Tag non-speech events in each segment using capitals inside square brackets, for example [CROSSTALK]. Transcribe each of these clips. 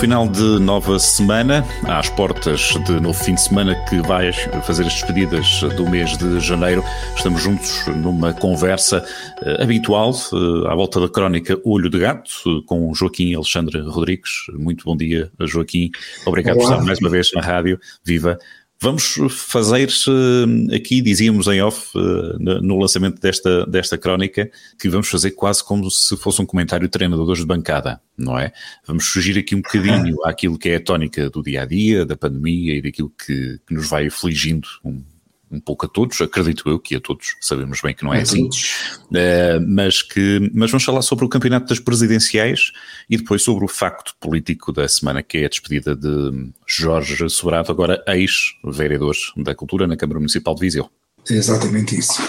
Final de nova semana, às portas de novo fim de semana que vai fazer as despedidas do mês de janeiro, estamos juntos numa conversa uh, habitual uh, à volta da crónica Olho de Gato com Joaquim Alexandre Rodrigues. Muito bom dia, Joaquim. Obrigado Olá. por estar mais uma vez na rádio. Viva! Vamos fazer aqui, dizíamos em off, eh, no lançamento desta, desta crónica, que vamos fazer quase como se fosse um comentário de treinadores de bancada, não é? Vamos fugir aqui um bocadinho [LAUGHS] àquilo que é a tónica do dia a dia, da pandemia e daquilo que, que nos vai afligindo um, um pouco a todos, acredito eu que a todos, sabemos bem que não é assim, uh, mas, que, mas vamos falar sobre o campeonato das presidenciais e depois sobre o facto político da semana, que é a despedida de Jorge Sobrado, agora ex-vereador da Cultura na Câmara Municipal de Viseu. É exatamente isso.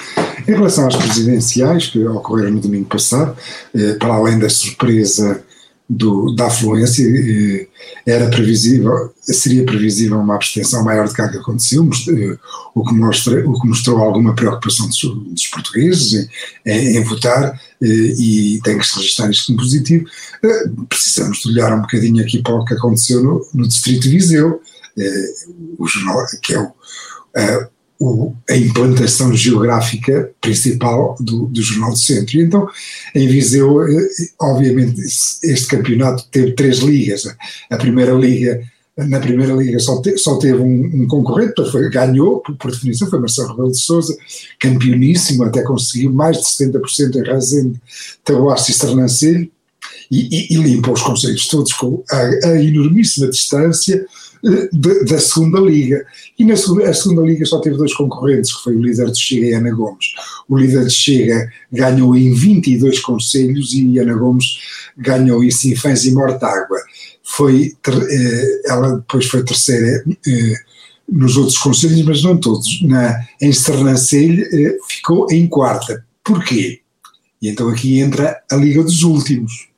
Em relação às presidenciais, que ocorreram no domingo passado, eh, para além da surpresa do, da afluência, eh, era previsível, seria previsível uma abstenção maior do que a que aconteceu, eh, o que, mostra, o que mostrou alguma preocupação dos, dos portugueses em, em, votar eh, e tem que se registrar isto como positivo. Precisamos de olhar um bocadinho aqui para o que aconteceu no, no Distrito de Viseu, o jornal, que é o, o, a implantação geográfica principal do, do Jornal do Centro. E então, em Viseu, eh, obviamente, este campeonato teve três ligas. A primeira liga, na primeira liga só, te, só teve um, um concorrente, foi, ganhou, por, por, definição, foi Marcelo Rebelo de Sousa, campeoníssimo, até conseguiu mais de 70% em Razende, Taboaço e Sernancelho, e, e, e limpa os conselhos todos com a, a enormíssima distância, de, da segunda liga. E na segunda, a segunda liga só teve dois concorrentes, que foi o líder de Chega e Ana Gomes. O líder de Chega ganhou em 22 conselhos e Ana Gomes ganhou em Sinfãs e Mortágua. Foi, eh, ela depois foi terceira eh, nos outros conselhos, mas não todos. Na, em Sernancelho eh, ficou em quarta. Porquê? E então aqui entra a Liga dos Últimos.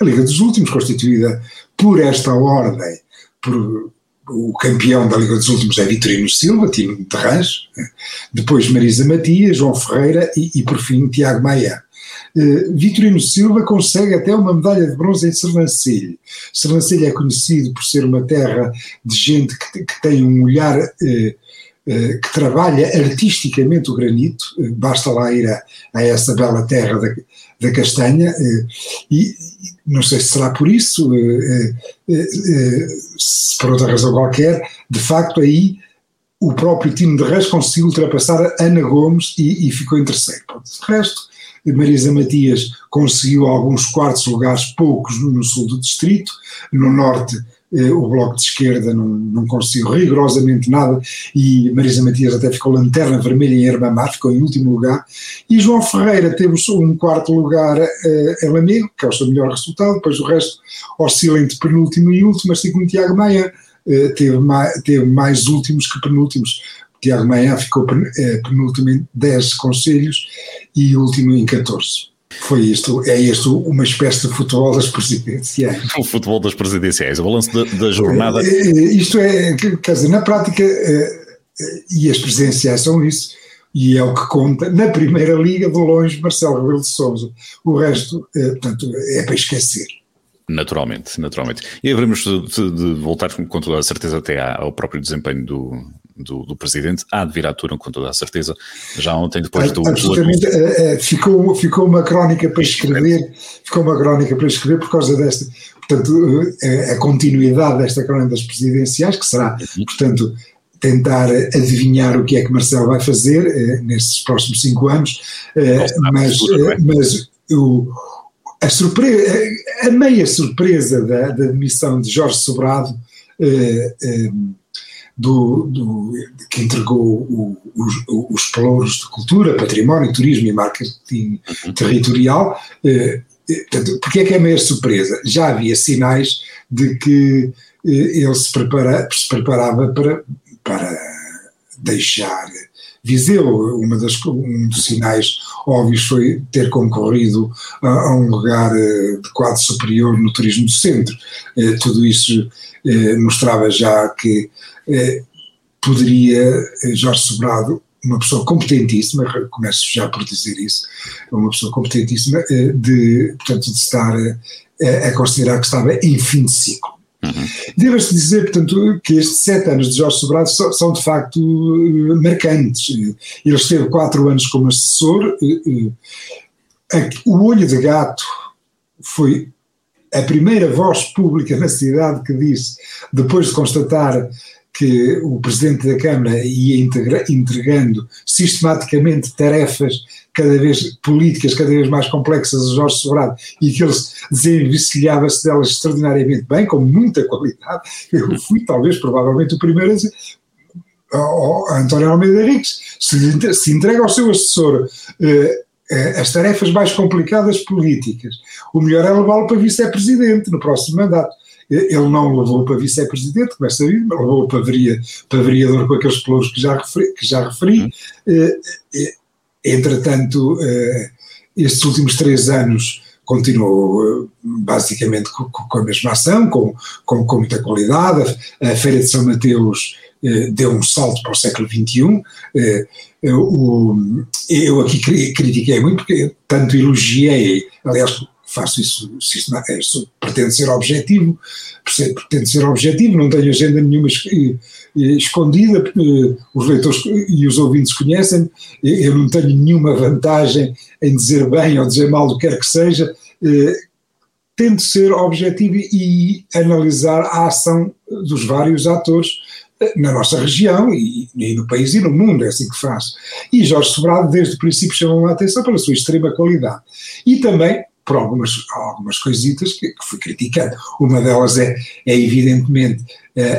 A Liga dos Últimos, constituída por esta ordem por, o campeão da Liga dos Últimos é Vitorino Silva, time de Rãs, depois Marisa Matias, João Ferreira e, e por fim Tiago Maia. Uh, Vitorino Silva consegue até uma medalha de bronze em Sernancelho. Sernancelho é conhecido por ser uma terra de gente que, que tem um olhar uh, eh, que trabalha artisticamente o granito, eh, basta lá ir a, a essa bela terra da, da castanha, eh, e não sei se será por isso, se por outra razão qualquer, de facto aí o próprio time de Reis conseguiu ultrapassar Ana Gomes e, e ficou em terceiro. De resto, Marisa Matias conseguiu alguns quartos lugares, poucos no sul do distrito, no norte eh, o Bloco de Esquerda não, não conseguiu rigorosamente nada e Marisa Matias até ficou lanterna vermelha em Herbamar, ficou em último lugar, e João Ferreira teve um quarto lugar uh, em Lamego, que é o seu melhor resultado, depois o resto oscila entre penúltimo e último, assim como Tiago Maia uh, teve, mais, teve mais últimos que penúltimos. Tiago Maia ficou penúltimo em 10 conselhos e último em 14. Foi isto, é isto uma espécie de futebol das presidenciais. [LAUGHS] O futebol das presidenciais, o balanço da, da jornada. É, é, isto é, quer dizer, na prática, e as presidenciais são isso, e é o que conta, na primeira liga, de longe, Marcelo Rebelo de Souza. O resto, portanto, é para esquecer. Naturalmente, naturalmente. E haveremos de, de, voltar com toda a certeza até ao próprio desempenho do, do, do, Presidente, há de vir à turma com toda a certeza, já ontem depois do... Absolutamente, uh, ficou, ficou uma crónica para escrever, ficou uma crónica para escrever por causa desta, portanto, uh, a continuidade desta crónica das presidenciais, que será, uhum. portanto, tentar adivinhar o que é que Marcelo vai fazer uh, nestes próximos cinco anos, mas, mas o, a, surpresa, a meia surpresa da, da demissão de Jorge Sobrado do, do, que entregou o, os, os pelouros de cultura, património, turismo e marketing uhum. territorial. Eh, eh, portanto, porque é que é meia surpresa? Já havia sinais de que eh, ele se, prepara, se preparava para, para deixar Viseu, uma das, um dos sinais óbvios foi ter concorrido a, a um lugar de quadro superior no turismo do centro. tudo isso mostrava já que poderia Jorge Sobrado uma pessoa competentíssima, começo já por dizer isso, uma pessoa competentíssima, de, portanto, de estar a, a considerar que estava em fim de ciclo. Uhum. Deve-se dizer, portanto, que estes sete anos de Jorge Sobrado são, são, de facto marcantes. Ele esteve quatro anos como assessor. O Olho de Gato foi a primeira voz pública na cidade que disse, depois de constatar que o Presidente da Câmara ia entregando sistematicamente tarefas cada vez políticas, cada vez mais complexas a Jorge Sobrado e que ele desenvestilhava-se delas extraordinariamente bem, com muita qualidade. Eu fui, talvez, provavelmente, o primeiro a dizer. Oh, António Almeida Henriques, se, se entrega ao seu assessor uh, as tarefas mais complicadas políticas, o melhor é levá-lo para vice-presidente no próximo mandato. Ele não levou para vice-presidente, como é sabido, mas levou para, veria, para vereador com aqueles pelouros que já referi. Que já referi. Uhum. Entretanto, estes últimos três anos continuou basicamente com, a mesma ação, com, com, com muita qualidade. A Feira de São Mateus deu um salto para o século XXI. Eu aqui critiquei muito, porque tanto elogiei, aliás, faço isso, isso pretende ser objetivo, pretende ser objetivo, não tenho agenda nenhuma escondida, os leitores e os ouvintes conhecem, eu não tenho nenhuma vantagem em dizer bem ou dizer mal do que quer que seja, eh, tento ser objetivo e analisar a ação dos vários atores eh, na nossa região e, e, no país e no mundo, é assim que faz. E Jorge Sobrado, desde o princípio, chamou a atenção pela sua extrema qualidade. E também por algumas, algumas coisitas que, que fui criticando. Uma delas é, é evidentemente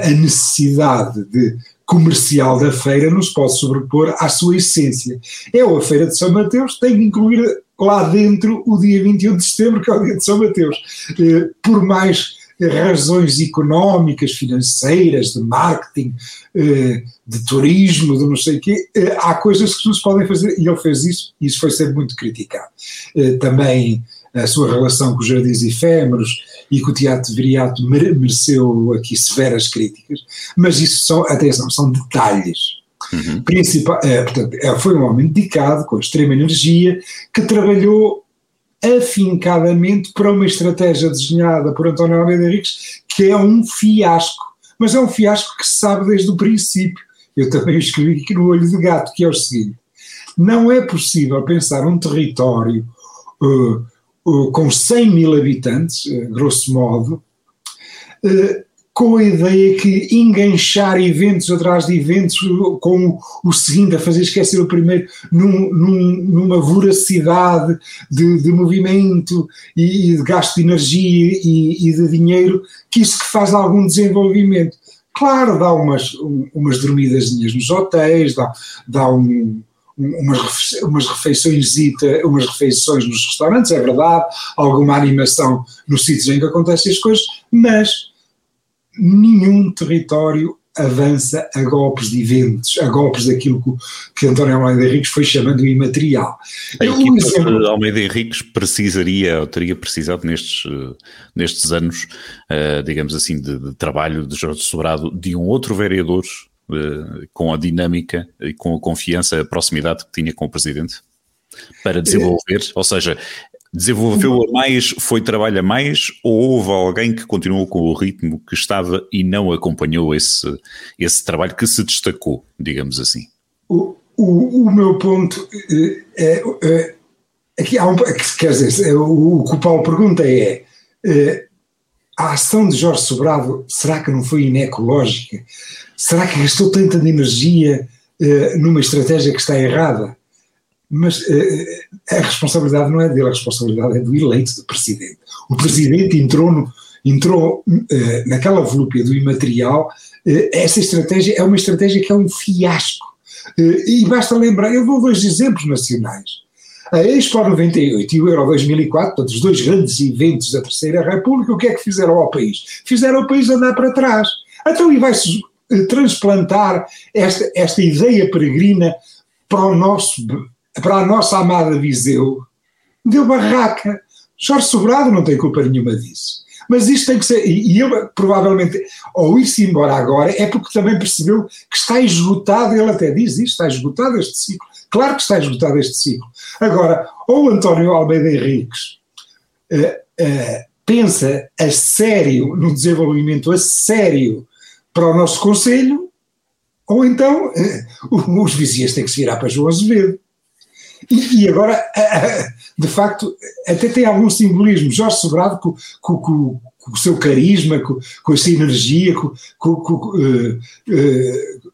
a necessidade de comercial da feira não se pode sobrepor à sua essência. É a Feira de São Mateus, tem que incluir lá dentro o dia 21 de setembro, que é o dia de São Mateus. Eh, por mais razões económicas, financeiras, de marketing, eh, de turismo, de não sei o quê, eh, há coisas que não se podem fazer, e ele fez isso, e isso foi sempre muito criticado. Também a sua relação com os jardins efêmeros e que o teatro Viriato mereceu aqui severas críticas, mas isso são, atenção, são detalhes. Uhum. Principal, é, portanto, é, foi um homem dedicado, com extrema energia, que trabalhou afincadamente para uma estratégia desenhada por António Almeida Henriques, que é um fiasco. Mas é um fiasco que se sabe desde o princípio. Eu também escrevi aqui no Olho de Gato, que é o seguinte: não é possível pensar um território uh, com 100 mil habitantes, eh, grosso modo, eh, com a ideia que enganchar eventos atrás de eventos com o seguinte, a fazer esquecer o primeiro, num, num, numa voracidade de, de movimento e, e, de gasto de energia e, e, de dinheiro, que isso que faz algum desenvolvimento. Claro, dá umas, umas dormidas nos hotéis, dá, dá um, umas, umas refeições umas refeições nos restaurantes, é verdade, alguma animação nos sítios em que acontecem as coisas, mas nenhum território avança a golpes de eventos, a golpes daquilo que, que António Almeida Henriques foi chamando de imaterial. A equipa um exemplo... de Almeida Henriques precisaria, ou teria precisado nestes, nestes anos, uh, digamos assim, de, de, trabalho de Jorge Sobrado, de um outro vereador eh, com a dinâmica e com a confiança, a proximidade que tinha com o presidente para desenvolver? Ou seja, desenvolveu a mais, foi trabalho a mais, ou houve alguém que continuou com o ritmo que estava e não acompanhou esse, esse trabalho que se destacou, digamos assim? O, o, o meu ponto eh, é, é, aqui há um, quer dizer, o, o que o Paulo pergunta é, é a ação de Jorge Sobrado será que não foi inecológica? Será que gastou tanta energia uh, numa estratégia que está errada? Mas uh, a responsabilidade não é dele, a responsabilidade é do eleito, do presidente. O presidente entrou, no, entrou uh, naquela volúpia do imaterial. essa estratégia é uma estratégia que é um fiasco. e basta lembrar, eu dou dois exemplos nacionais. A Expo 98 e o Euro 2004, portanto, os dois grandes eventos da Terceira República, o que é que fizeram ao país? Fizeram o país andar para trás. Então, e vai-se transplantar esta, esta ideia peregrina para o nosso para a nossa amada Viseu, deu barraca. Jorge Sobrado não tem culpa nenhuma disso. Mas isto tem que ser, e ele provavelmente, ou ir-se embora agora, é porque também percebeu que está esgotado, ele até diz isto, está esgotado este ciclo. Claro que está esgotado este ciclo. Agora, ou António Almeida Henriques uh, uh, pensa a sério no desenvolvimento a sério para o nosso Conselho, ou então uh, [LAUGHS] os vizinhos têm que se virar para João Azevedo. E, e, agora, [LAUGHS] de facto, até tem algum simbolismo. Jorge Sobrado, com, com, com, com o seu carisma, com, com a sua energia, com, uh, uh,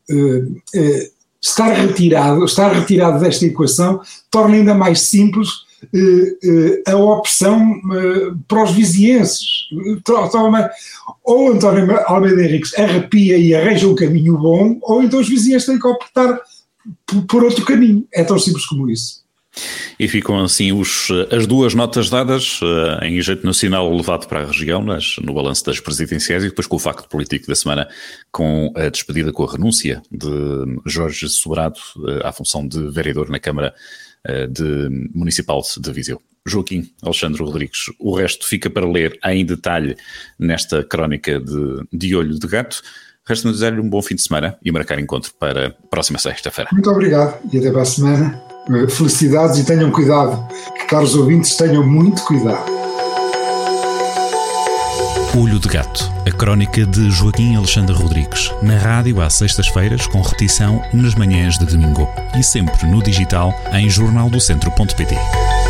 uh, estar retirado, estar retirado desta equação torna ainda mais simples a opção para os vizienses. Ou António Almeida Henriques arrepia e arranja um caminho bom, ou então os vizinhos têm que optar por outro caminho. É tão simples como isso. E ficam assim os, as duas notas dadas uh, em jeito nacional levado para a região, nas, no balanço das presidenciais, e depois com o facto político da semana, com a despedida, com a renúncia de Jorge Sobrado uh, à função de vereador na Câmara uh, de Municipal de Viseu. Joaquim Alexandre Rodrigues, o resto fica para ler em detalhe nesta crónica de, de Olho de Gato. Resta-me dizer-lhe um bom fim de semana e marcar encontro para próxima sexta-feira. Muito obrigado e até para a semana. Eh, felicidades e tenham cuidado. Que, caros ouvintes, tenham muito cuidado. Olho de Gato, a crónica de Joaquim Alexandre Rodrigues, na rádio às sextas-feiras, com repetição nas manhãs de domingo e sempre no digital em jornaldocentro.pt.